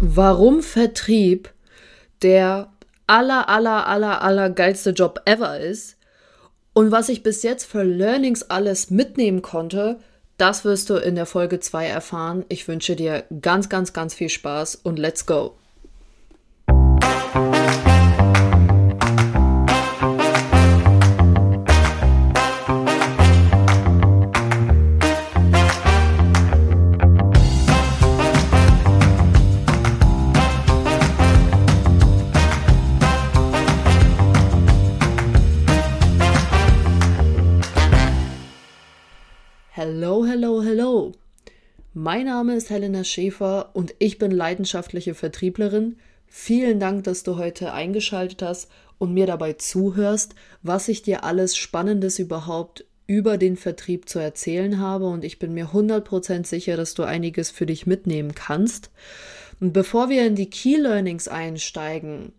warum Vertrieb der aller, aller, aller, aller geilste Job ever ist und was ich bis jetzt für Learnings alles mitnehmen konnte, das wirst du in der Folge 2 erfahren. Ich wünsche dir ganz, ganz, ganz viel Spaß und let's go. Hello, hello, hello. Mein Name ist Helena Schäfer und ich bin leidenschaftliche Vertrieblerin. Vielen Dank, dass du heute eingeschaltet hast und mir dabei zuhörst, was ich dir alles Spannendes überhaupt über den Vertrieb zu erzählen habe und ich bin mir 100% sicher, dass du einiges für dich mitnehmen kannst. Und bevor wir in die Key Learnings einsteigen,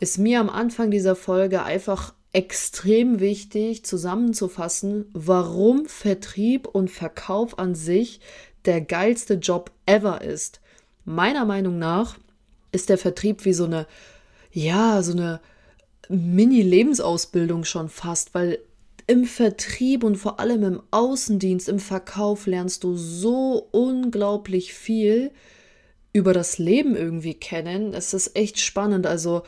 ist mir am Anfang dieser Folge einfach extrem wichtig zusammenzufassen, warum Vertrieb und Verkauf an sich der geilste Job ever ist. Meiner Meinung nach ist der Vertrieb wie so eine, ja, so eine Mini-Lebensausbildung schon fast, weil im Vertrieb und vor allem im Außendienst, im Verkauf lernst du so unglaublich viel über das Leben irgendwie kennen. Es ist echt spannend. Also,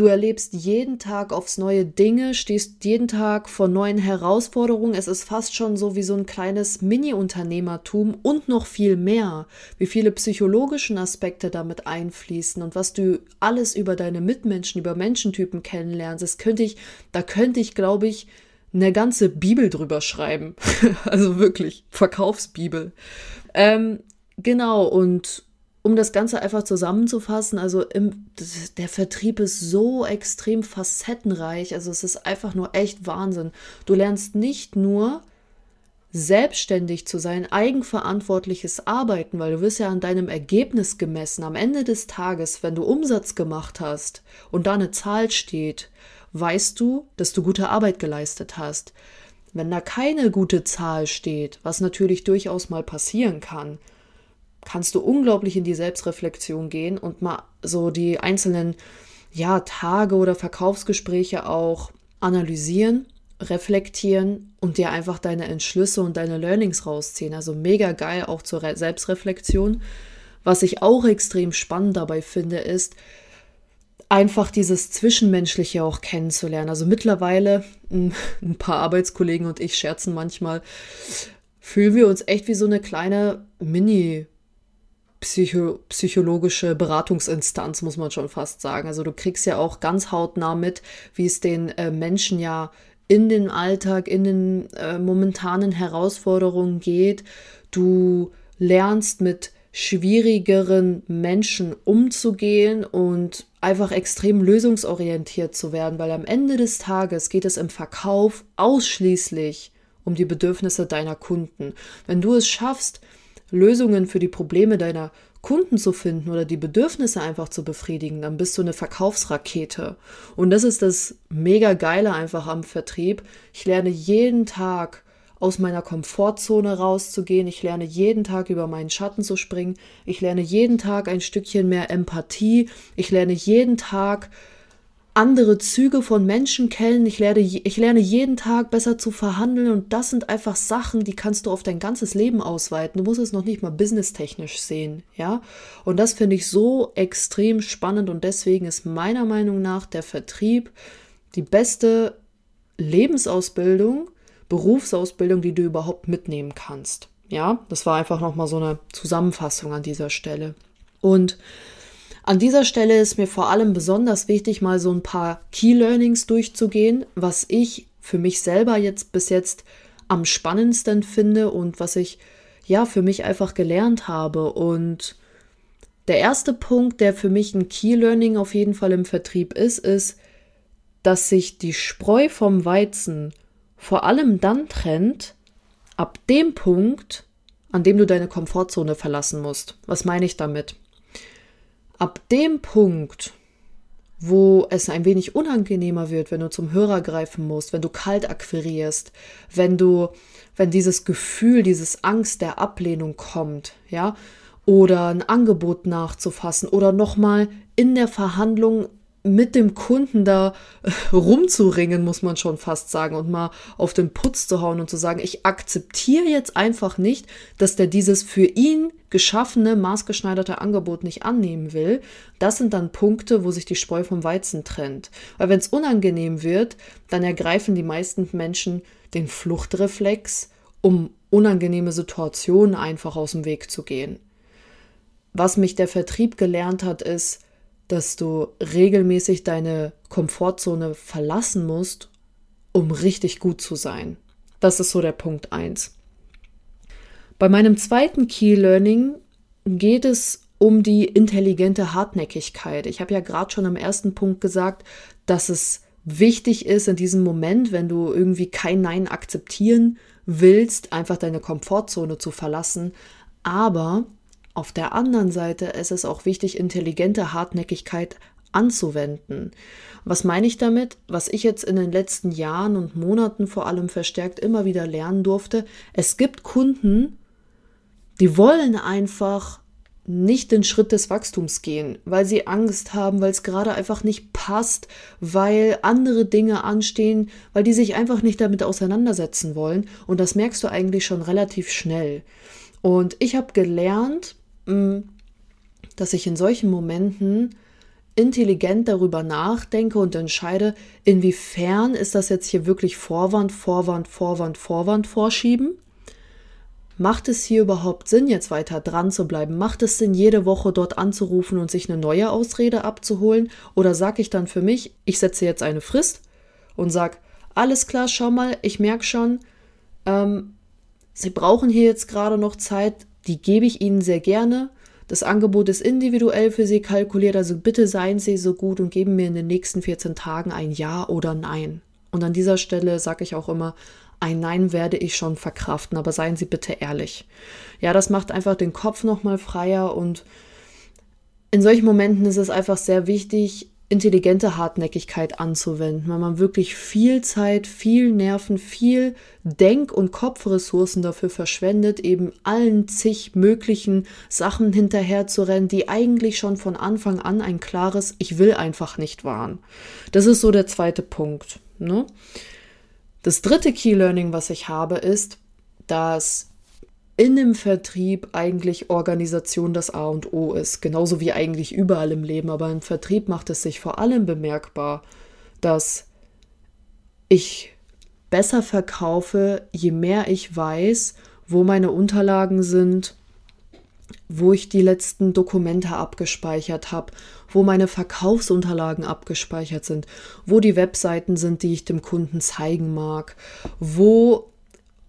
Du erlebst jeden Tag aufs neue Dinge, stehst jeden Tag vor neuen Herausforderungen. Es ist fast schon so wie so ein kleines Mini-Unternehmertum und noch viel mehr, wie viele psychologischen Aspekte damit einfließen und was du alles über deine Mitmenschen, über Menschentypen kennenlernst. Das könnte ich, da könnte ich, glaube ich, eine ganze Bibel drüber schreiben. also wirklich, Verkaufsbibel. Ähm, genau, und um das Ganze einfach zusammenzufassen, also im, der Vertrieb ist so extrem facettenreich, also es ist einfach nur echt Wahnsinn. Du lernst nicht nur selbstständig zu sein, eigenverantwortliches Arbeiten, weil du wirst ja an deinem Ergebnis gemessen. Am Ende des Tages, wenn du Umsatz gemacht hast und da eine Zahl steht, weißt du, dass du gute Arbeit geleistet hast. Wenn da keine gute Zahl steht, was natürlich durchaus mal passieren kann, kannst du unglaublich in die Selbstreflexion gehen und mal so die einzelnen ja, Tage oder Verkaufsgespräche auch analysieren, reflektieren und dir einfach deine Entschlüsse und deine Learnings rausziehen. Also mega geil auch zur Re Selbstreflexion. Was ich auch extrem spannend dabei finde, ist, einfach dieses Zwischenmenschliche auch kennenzulernen. Also mittlerweile, ein paar Arbeitskollegen und ich scherzen manchmal, fühlen wir uns echt wie so eine kleine Mini- Psycho psychologische Beratungsinstanz, muss man schon fast sagen. Also du kriegst ja auch ganz hautnah mit, wie es den äh, Menschen ja in den Alltag, in den äh, momentanen Herausforderungen geht. Du lernst mit schwierigeren Menschen umzugehen und einfach extrem lösungsorientiert zu werden, weil am Ende des Tages geht es im Verkauf ausschließlich um die Bedürfnisse deiner Kunden. Wenn du es schaffst, Lösungen für die Probleme deiner Kunden zu finden oder die Bedürfnisse einfach zu befriedigen, dann bist du eine Verkaufsrakete. Und das ist das mega geile einfach am Vertrieb. Ich lerne jeden Tag aus meiner Komfortzone rauszugehen. Ich lerne jeden Tag über meinen Schatten zu springen. Ich lerne jeden Tag ein Stückchen mehr Empathie. Ich lerne jeden Tag andere Züge von Menschen kennen. Ich lerne, ich lerne jeden Tag besser zu verhandeln und das sind einfach Sachen, die kannst du auf dein ganzes Leben ausweiten. Du musst es noch nicht mal businesstechnisch sehen, ja. Und das finde ich so extrem spannend und deswegen ist meiner Meinung nach der Vertrieb die beste Lebensausbildung, Berufsausbildung, die du überhaupt mitnehmen kannst. Ja, das war einfach nochmal so eine Zusammenfassung an dieser Stelle. Und an dieser Stelle ist mir vor allem besonders wichtig, mal so ein paar Key Learnings durchzugehen, was ich für mich selber jetzt bis jetzt am spannendsten finde und was ich ja für mich einfach gelernt habe. Und der erste Punkt, der für mich ein Key Learning auf jeden Fall im Vertrieb ist, ist, dass sich die Spreu vom Weizen vor allem dann trennt, ab dem Punkt, an dem du deine Komfortzone verlassen musst. Was meine ich damit? Ab dem Punkt, wo es ein wenig unangenehmer wird, wenn du zum Hörer greifen musst, wenn du kalt akquirierst, wenn du, wenn dieses Gefühl, dieses Angst der Ablehnung kommt, ja, oder ein Angebot nachzufassen oder nochmal in der Verhandlung mit dem Kunden da rumzuringen, muss man schon fast sagen, und mal auf den Putz zu hauen und zu sagen, ich akzeptiere jetzt einfach nicht, dass der dieses für ihn geschaffene, maßgeschneiderte Angebot nicht annehmen will. Das sind dann Punkte, wo sich die Spreu vom Weizen trennt. Weil wenn es unangenehm wird, dann ergreifen die meisten Menschen den Fluchtreflex, um unangenehme Situationen einfach aus dem Weg zu gehen. Was mich der Vertrieb gelernt hat, ist, dass du regelmäßig deine Komfortzone verlassen musst, um richtig gut zu sein. Das ist so der Punkt 1. Bei meinem zweiten Key Learning geht es um die intelligente Hartnäckigkeit. Ich habe ja gerade schon am ersten Punkt gesagt, dass es wichtig ist in diesem Moment, wenn du irgendwie kein Nein akzeptieren willst, einfach deine Komfortzone zu verlassen. Aber auf der anderen Seite ist es auch wichtig, intelligente Hartnäckigkeit anzuwenden. Was meine ich damit? Was ich jetzt in den letzten Jahren und Monaten vor allem verstärkt immer wieder lernen durfte, es gibt Kunden, die wollen einfach nicht den Schritt des Wachstums gehen, weil sie Angst haben, weil es gerade einfach nicht passt, weil andere Dinge anstehen, weil die sich einfach nicht damit auseinandersetzen wollen. Und das merkst du eigentlich schon relativ schnell. Und ich habe gelernt, dass ich in solchen Momenten intelligent darüber nachdenke und entscheide, inwiefern ist das jetzt hier wirklich Vorwand, Vorwand, Vorwand, Vorwand vorschieben? Macht es hier überhaupt Sinn, jetzt weiter dran zu bleiben? Macht es Sinn, jede Woche dort anzurufen und sich eine neue Ausrede abzuholen? Oder sage ich dann für mich, ich setze jetzt eine Frist und sage, alles klar, schau mal, ich merke schon, ähm, Sie brauchen hier jetzt gerade noch Zeit, die gebe ich Ihnen sehr gerne. Das Angebot ist individuell für Sie kalkuliert, also bitte seien Sie so gut und geben mir in den nächsten 14 Tagen ein Ja oder Nein. Und an dieser Stelle sage ich auch immer, ein Nein werde ich schon verkraften, aber seien Sie bitte ehrlich. Ja, das macht einfach den Kopf nochmal freier und in solchen Momenten ist es einfach sehr wichtig, intelligente Hartnäckigkeit anzuwenden, weil man wirklich viel Zeit, viel Nerven, viel Denk- und Kopfressourcen dafür verschwendet, eben allen zig möglichen Sachen hinterher zu rennen, die eigentlich schon von Anfang an ein klares Ich will einfach nicht waren. Das ist so der zweite Punkt. Ne? Das dritte Key Learning, was ich habe, ist, dass in dem Vertrieb eigentlich Organisation das A und O ist, genauso wie eigentlich überall im Leben. Aber im Vertrieb macht es sich vor allem bemerkbar, dass ich besser verkaufe, je mehr ich weiß, wo meine Unterlagen sind, wo ich die letzten Dokumente abgespeichert habe, wo meine Verkaufsunterlagen abgespeichert sind, wo die Webseiten sind, die ich dem Kunden zeigen mag, wo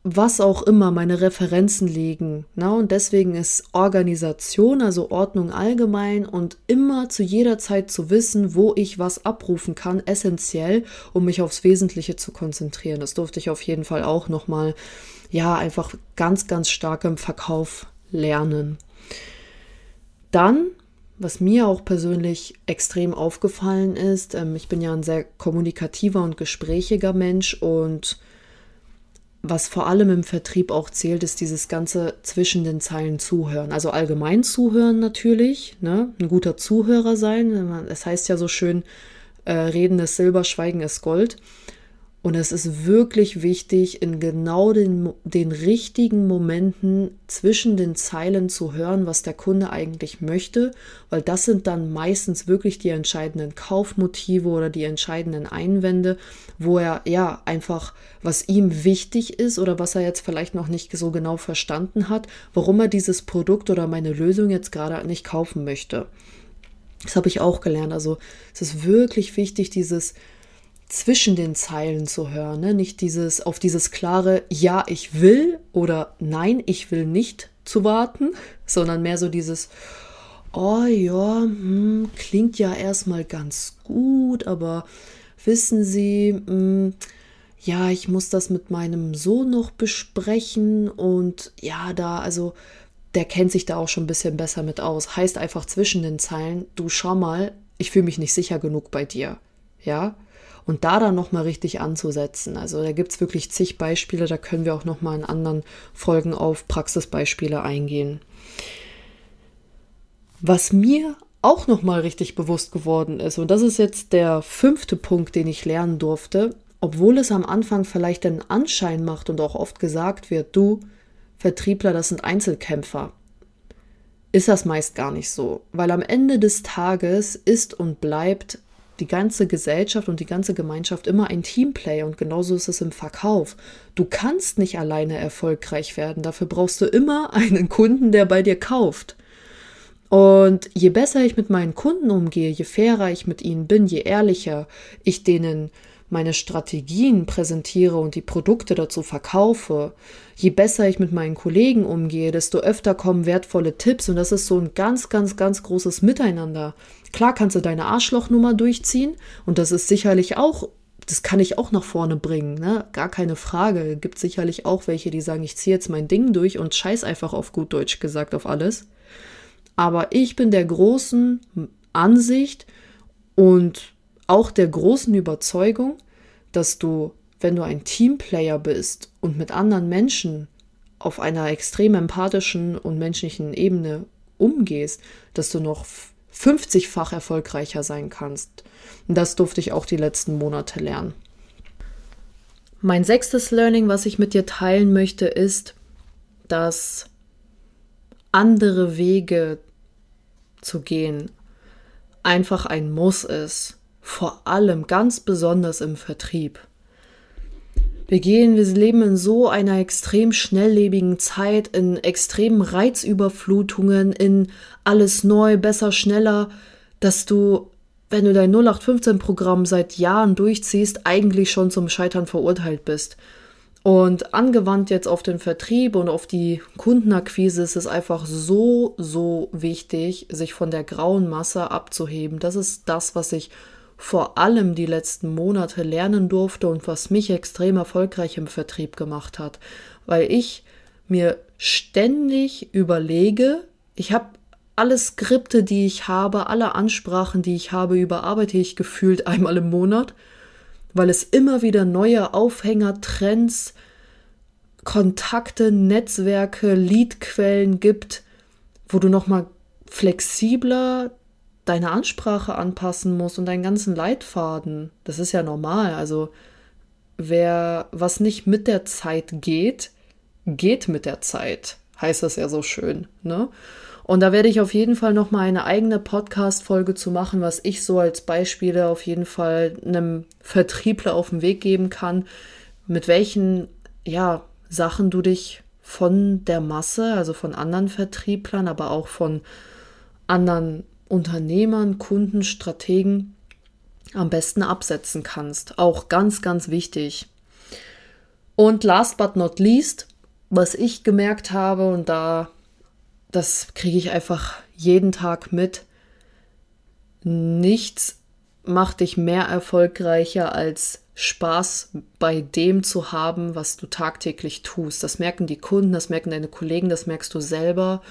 was auch immer meine Referenzen liegen. Na, und deswegen ist Organisation, also Ordnung allgemein und immer zu jeder Zeit zu wissen, wo ich was abrufen kann, essentiell, um mich aufs Wesentliche zu konzentrieren. Das durfte ich auf jeden Fall auch nochmal, ja, einfach ganz, ganz stark im Verkauf lernen. Dann, was mir auch persönlich extrem aufgefallen ist, ähm, ich bin ja ein sehr kommunikativer und gesprächiger Mensch und was vor allem im Vertrieb auch zählt, ist dieses ganze zwischen den Zeilen zuhören. Also allgemein zuhören natürlich, ne? ein guter Zuhörer sein. Es heißt ja so schön, äh, Reden ist Silber, Schweigen ist Gold. Und es ist wirklich wichtig, in genau den, den richtigen Momenten zwischen den Zeilen zu hören, was der Kunde eigentlich möchte, weil das sind dann meistens wirklich die entscheidenden Kaufmotive oder die entscheidenden Einwände, wo er ja einfach, was ihm wichtig ist oder was er jetzt vielleicht noch nicht so genau verstanden hat, warum er dieses Produkt oder meine Lösung jetzt gerade nicht kaufen möchte. Das habe ich auch gelernt. Also es ist wirklich wichtig, dieses zwischen den Zeilen zu hören, ne? nicht dieses auf dieses klare Ja, ich will oder Nein, ich will nicht zu warten, sondern mehr so dieses Oh ja, hm, klingt ja erstmal ganz gut, aber wissen Sie, hm, ja, ich muss das mit meinem Sohn noch besprechen und ja, da, also der kennt sich da auch schon ein bisschen besser mit aus. Heißt einfach zwischen den Zeilen, du schau mal, ich fühle mich nicht sicher genug bei dir. Ja, und da dann nochmal richtig anzusetzen. Also da gibt es wirklich zig Beispiele, da können wir auch nochmal in anderen Folgen auf Praxisbeispiele eingehen. Was mir auch noch mal richtig bewusst geworden ist und das ist jetzt der fünfte Punkt, den ich lernen durfte, obwohl es am Anfang vielleicht einen Anschein macht und auch oft gesagt wird, du Vertriebler, das sind Einzelkämpfer, ist das meist gar nicht so, weil am Ende des Tages ist und bleibt die ganze Gesellschaft und die ganze Gemeinschaft immer ein Teamplay und genauso ist es im Verkauf. Du kannst nicht alleine erfolgreich werden, dafür brauchst du immer einen Kunden, der bei dir kauft. Und je besser ich mit meinen Kunden umgehe, je fairer ich mit ihnen bin, je ehrlicher ich denen meine Strategien präsentiere und die Produkte dazu verkaufe, je besser ich mit meinen Kollegen umgehe, desto öfter kommen wertvolle Tipps und das ist so ein ganz, ganz, ganz großes Miteinander. Klar kannst du deine Arschlochnummer durchziehen und das ist sicherlich auch, das kann ich auch nach vorne bringen, ne? Gar keine Frage. Gibt sicherlich auch welche, die sagen, ich ziehe jetzt mein Ding durch und scheiß einfach auf gut Deutsch gesagt auf alles. Aber ich bin der großen Ansicht und auch der großen Überzeugung, dass du, wenn du ein Teamplayer bist und mit anderen Menschen auf einer extrem empathischen und menschlichen Ebene umgehst, dass du noch 50-fach erfolgreicher sein kannst. Und das durfte ich auch die letzten Monate lernen. Mein sechstes Learning, was ich mit dir teilen möchte, ist, dass andere Wege zu gehen einfach ein Muss ist vor allem ganz besonders im Vertrieb. Wir gehen, wir leben in so einer extrem schnelllebigen Zeit, in extremen Reizüberflutungen, in alles neu, besser, schneller, dass du, wenn du dein 0815-Programm seit Jahren durchziehst, eigentlich schon zum Scheitern verurteilt bist. Und angewandt jetzt auf den Vertrieb und auf die Kundenakquise ist es einfach so, so wichtig, sich von der grauen Masse abzuheben. Das ist das, was ich vor allem die letzten Monate lernen durfte und was mich extrem erfolgreich im Vertrieb gemacht hat, weil ich mir ständig überlege, ich habe alle Skripte, die ich habe, alle Ansprachen, die ich habe, überarbeite ich gefühlt einmal im Monat, weil es immer wieder neue Aufhänger, Trends, Kontakte, Netzwerke, Leadquellen gibt, wo du nochmal flexibler deine Ansprache anpassen musst und deinen ganzen Leitfaden. Das ist ja normal. Also wer was nicht mit der Zeit geht, geht mit der Zeit. Heißt das ja so schön, ne? Und da werde ich auf jeden Fall noch mal eine eigene Podcast Folge zu machen, was ich so als Beispiele auf jeden Fall einem Vertriebler auf den Weg geben kann, mit welchen ja Sachen du dich von der Masse, also von anderen Vertrieblern, aber auch von anderen Unternehmern, Kunden, Strategen am besten absetzen kannst. Auch ganz, ganz wichtig. Und last but not least, was ich gemerkt habe, und da, das kriege ich einfach jeden Tag mit, nichts macht dich mehr erfolgreicher als Spaß bei dem zu haben, was du tagtäglich tust. Das merken die Kunden, das merken deine Kollegen, das merkst du selber.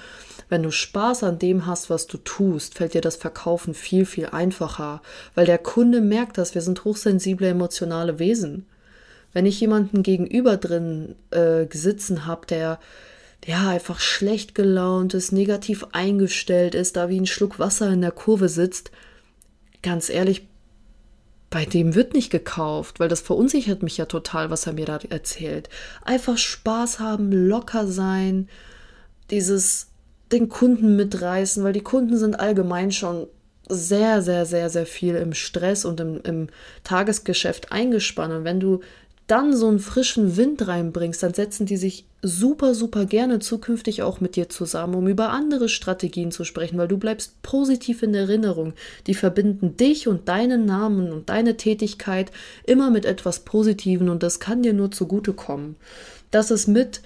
Wenn du Spaß an dem hast, was du tust, fällt dir das Verkaufen viel, viel einfacher, weil der Kunde merkt das, wir sind hochsensible, emotionale Wesen. Wenn ich jemanden gegenüber drin äh, sitzen habe, der ja einfach schlecht gelaunt ist, negativ eingestellt ist, da wie ein Schluck Wasser in der Kurve sitzt, ganz ehrlich, bei dem wird nicht gekauft, weil das verunsichert mich ja total, was er mir da erzählt. Einfach Spaß haben, locker sein, dieses den Kunden mitreißen, weil die Kunden sind allgemein schon sehr, sehr, sehr, sehr viel im Stress und im, im Tagesgeschäft eingespannt. Und wenn du dann so einen frischen Wind reinbringst, dann setzen die sich super, super gerne zukünftig auch mit dir zusammen, um über andere Strategien zu sprechen, weil du bleibst positiv in Erinnerung. Die verbinden dich und deinen Namen und deine Tätigkeit immer mit etwas Positiven und das kann dir nur zugutekommen. Das ist mit,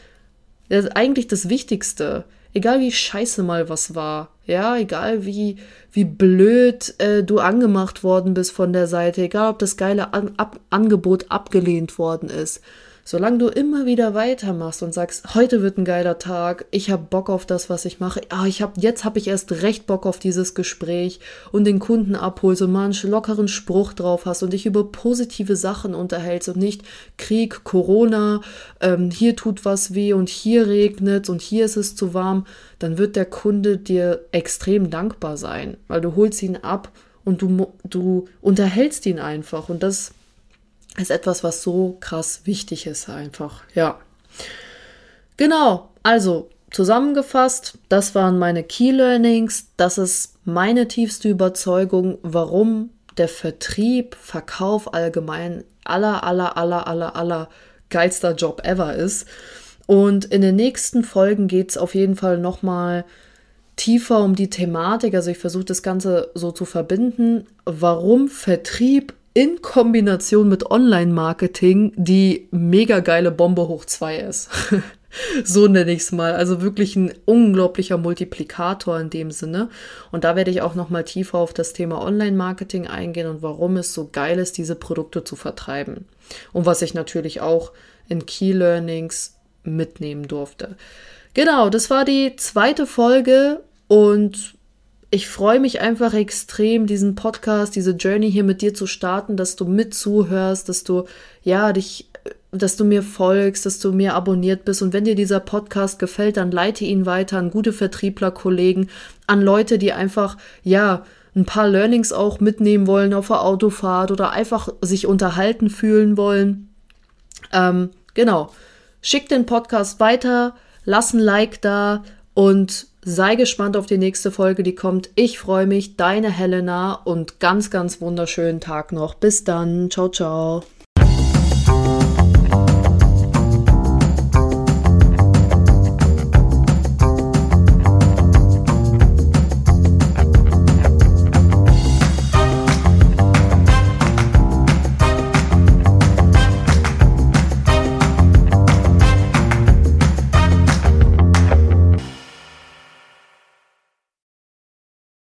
das ist eigentlich das Wichtigste egal wie scheiße mal was war, ja, egal wie, wie blöd äh, du angemacht worden bist von der Seite, egal ob das geile An ab Angebot abgelehnt worden ist, Solange du immer wieder weitermachst und sagst, heute wird ein geiler Tag, ich habe Bock auf das, was ich mache, ah, ich hab, jetzt habe ich erst recht Bock auf dieses Gespräch und den Kunden abholst und mal einen lockeren Spruch drauf hast und dich über positive Sachen unterhältst und nicht Krieg, Corona, ähm, hier tut was weh und hier regnet und hier ist es zu warm, dann wird der Kunde dir extrem dankbar sein, weil du holst ihn ab und du, du unterhältst ihn einfach und das ist etwas, was so krass wichtig ist einfach. Ja. Genau, also zusammengefasst, das waren meine Key Learnings, das ist meine tiefste Überzeugung, warum der Vertrieb, Verkauf allgemein aller, aller, aller, aller, aller geilster Job ever ist. Und in den nächsten Folgen geht es auf jeden Fall nochmal tiefer um die Thematik. Also ich versuche das Ganze so zu verbinden, warum Vertrieb in Kombination mit Online-Marketing die mega geile Bombe hoch zwei ist. so nenne ich es mal. Also wirklich ein unglaublicher Multiplikator in dem Sinne. Und da werde ich auch noch mal tiefer auf das Thema Online-Marketing eingehen und warum es so geil ist, diese Produkte zu vertreiben. Und was ich natürlich auch in Key Learnings mitnehmen durfte. Genau, das war die zweite Folge und ich freue mich einfach extrem, diesen Podcast, diese Journey hier mit dir zu starten, dass du mit zuhörst, dass du, ja, dich, dass du mir folgst, dass du mir abonniert bist. Und wenn dir dieser Podcast gefällt, dann leite ihn weiter an gute Vertriebler-Kollegen, an Leute, die einfach, ja, ein paar Learnings auch mitnehmen wollen auf der Autofahrt oder einfach sich unterhalten fühlen wollen. Ähm, genau. Schick den Podcast weiter, lass ein Like da und Sei gespannt auf die nächste Folge, die kommt. Ich freue mich, deine Helena und ganz, ganz wunderschönen Tag noch. Bis dann. Ciao, ciao.